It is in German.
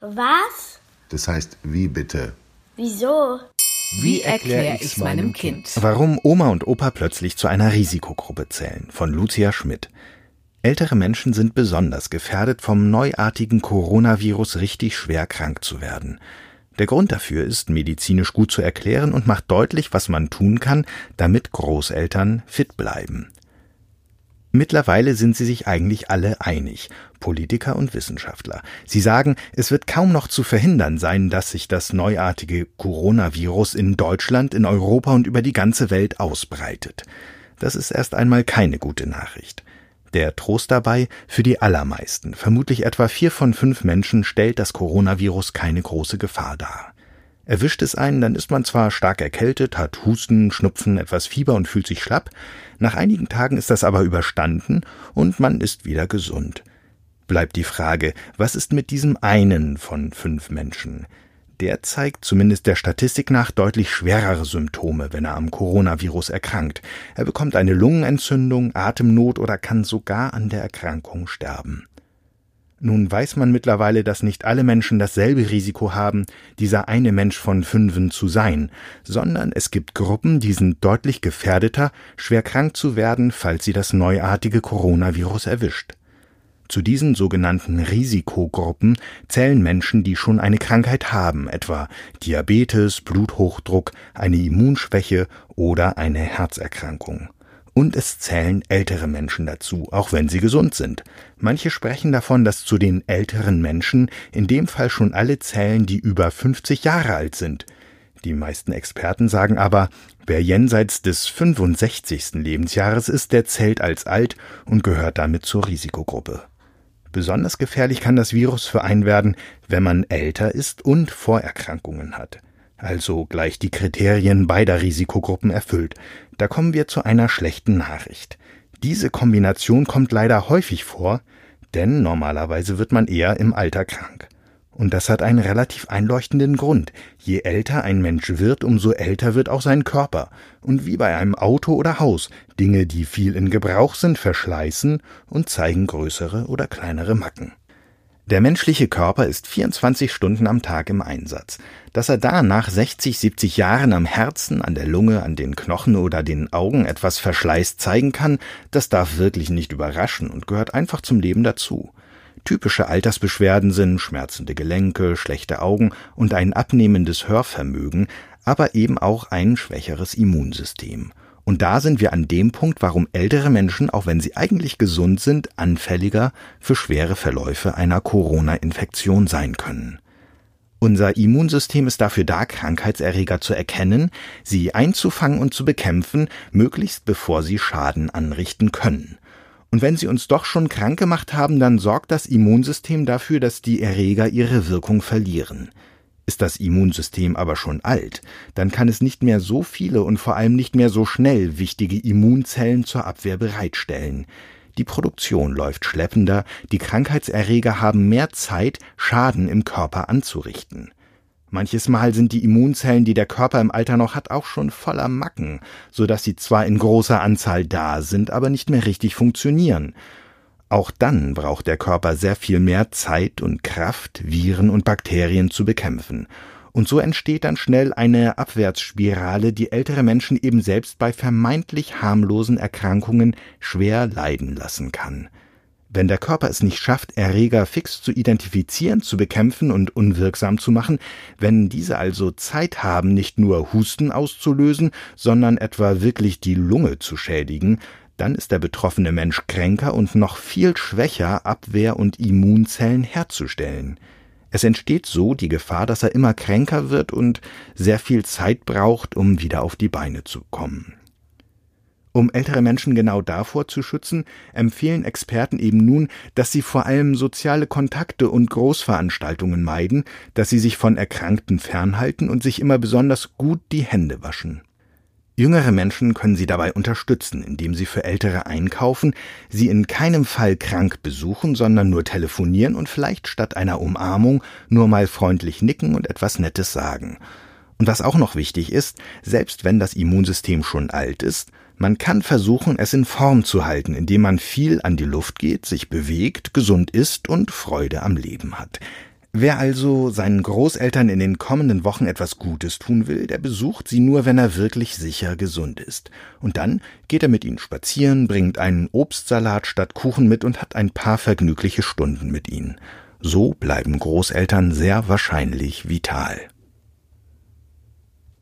Was? Das heißt, wie bitte? Wieso? Wie erkläre ich meinem Kind? Warum Oma und Opa plötzlich zu einer Risikogruppe zählen von Lucia Schmidt. Ältere Menschen sind besonders gefährdet, vom neuartigen Coronavirus richtig schwer krank zu werden. Der Grund dafür ist medizinisch gut zu erklären und macht deutlich, was man tun kann, damit Großeltern fit bleiben. Mittlerweile sind sie sich eigentlich alle einig, Politiker und Wissenschaftler. Sie sagen, es wird kaum noch zu verhindern sein, dass sich das neuartige Coronavirus in Deutschland, in Europa und über die ganze Welt ausbreitet. Das ist erst einmal keine gute Nachricht. Der Trost dabei, für die allermeisten, vermutlich etwa vier von fünf Menschen, stellt das Coronavirus keine große Gefahr dar. Erwischt es einen, dann ist man zwar stark erkältet, hat Husten, Schnupfen, etwas Fieber und fühlt sich schlapp, nach einigen Tagen ist das aber überstanden und man ist wieder gesund. Bleibt die Frage, was ist mit diesem einen von fünf Menschen? Der zeigt zumindest der Statistik nach deutlich schwerere Symptome, wenn er am Coronavirus erkrankt. Er bekommt eine Lungenentzündung, Atemnot oder kann sogar an der Erkrankung sterben. Nun weiß man mittlerweile, dass nicht alle Menschen dasselbe Risiko haben, dieser eine Mensch von fünfen zu sein, sondern es gibt Gruppen, die sind deutlich gefährdeter, schwer krank zu werden, falls sie das neuartige Coronavirus erwischt. Zu diesen sogenannten Risikogruppen zählen Menschen, die schon eine Krankheit haben, etwa Diabetes, Bluthochdruck, eine Immunschwäche oder eine Herzerkrankung. Und es zählen ältere Menschen dazu, auch wenn sie gesund sind. Manche sprechen davon, dass zu den älteren Menschen in dem Fall schon alle zählen, die über 50 Jahre alt sind. Die meisten Experten sagen aber, wer jenseits des 65. Lebensjahres ist, der zählt als alt und gehört damit zur Risikogruppe. Besonders gefährlich kann das Virus für einen werden, wenn man älter ist und Vorerkrankungen hat also gleich die Kriterien beider Risikogruppen erfüllt. Da kommen wir zu einer schlechten Nachricht. Diese Kombination kommt leider häufig vor, denn normalerweise wird man eher im Alter krank. Und das hat einen relativ einleuchtenden Grund. Je älter ein Mensch wird, umso älter wird auch sein Körper. Und wie bei einem Auto oder Haus, Dinge, die viel in Gebrauch sind, verschleißen und zeigen größere oder kleinere Macken. Der menschliche Körper ist 24 Stunden am Tag im Einsatz. Dass er da nach 60, 70 Jahren am Herzen, an der Lunge, an den Knochen oder den Augen etwas Verschleiß zeigen kann, das darf wirklich nicht überraschen und gehört einfach zum Leben dazu. Typische Altersbeschwerden sind schmerzende Gelenke, schlechte Augen und ein abnehmendes Hörvermögen, aber eben auch ein schwächeres Immunsystem. Und da sind wir an dem Punkt, warum ältere Menschen, auch wenn sie eigentlich gesund sind, anfälliger für schwere Verläufe einer Corona-Infektion sein können. Unser Immunsystem ist dafür da, Krankheitserreger zu erkennen, sie einzufangen und zu bekämpfen, möglichst bevor sie Schaden anrichten können. Und wenn sie uns doch schon krank gemacht haben, dann sorgt das Immunsystem dafür, dass die Erreger ihre Wirkung verlieren. Ist das Immunsystem aber schon alt, dann kann es nicht mehr so viele und vor allem nicht mehr so schnell wichtige Immunzellen zur Abwehr bereitstellen. Die Produktion läuft schleppender, die Krankheitserreger haben mehr Zeit, Schaden im Körper anzurichten. Manches Mal sind die Immunzellen, die der Körper im Alter noch hat, auch schon voller Macken, so dass sie zwar in großer Anzahl da sind, aber nicht mehr richtig funktionieren. Auch dann braucht der Körper sehr viel mehr Zeit und Kraft, Viren und Bakterien zu bekämpfen. Und so entsteht dann schnell eine Abwärtsspirale, die ältere Menschen eben selbst bei vermeintlich harmlosen Erkrankungen schwer leiden lassen kann. Wenn der Körper es nicht schafft, Erreger fix zu identifizieren, zu bekämpfen und unwirksam zu machen, wenn diese also Zeit haben, nicht nur Husten auszulösen, sondern etwa wirklich die Lunge zu schädigen, dann ist der betroffene Mensch kränker und noch viel schwächer, Abwehr- und Immunzellen herzustellen. Es entsteht so die Gefahr, dass er immer kränker wird und sehr viel Zeit braucht, um wieder auf die Beine zu kommen. Um ältere Menschen genau davor zu schützen, empfehlen Experten eben nun, dass sie vor allem soziale Kontakte und Großveranstaltungen meiden, dass sie sich von Erkrankten fernhalten und sich immer besonders gut die Hände waschen. Jüngere Menschen können sie dabei unterstützen, indem sie für Ältere einkaufen, sie in keinem Fall krank besuchen, sondern nur telefonieren und vielleicht statt einer Umarmung nur mal freundlich nicken und etwas Nettes sagen. Und was auch noch wichtig ist, selbst wenn das Immunsystem schon alt ist, man kann versuchen, es in Form zu halten, indem man viel an die Luft geht, sich bewegt, gesund isst und Freude am Leben hat. Wer also seinen Großeltern in den kommenden Wochen etwas Gutes tun will, der besucht sie nur, wenn er wirklich sicher gesund ist. Und dann geht er mit ihnen spazieren, bringt einen Obstsalat statt Kuchen mit und hat ein paar vergnügliche Stunden mit ihnen. So bleiben Großeltern sehr wahrscheinlich vital.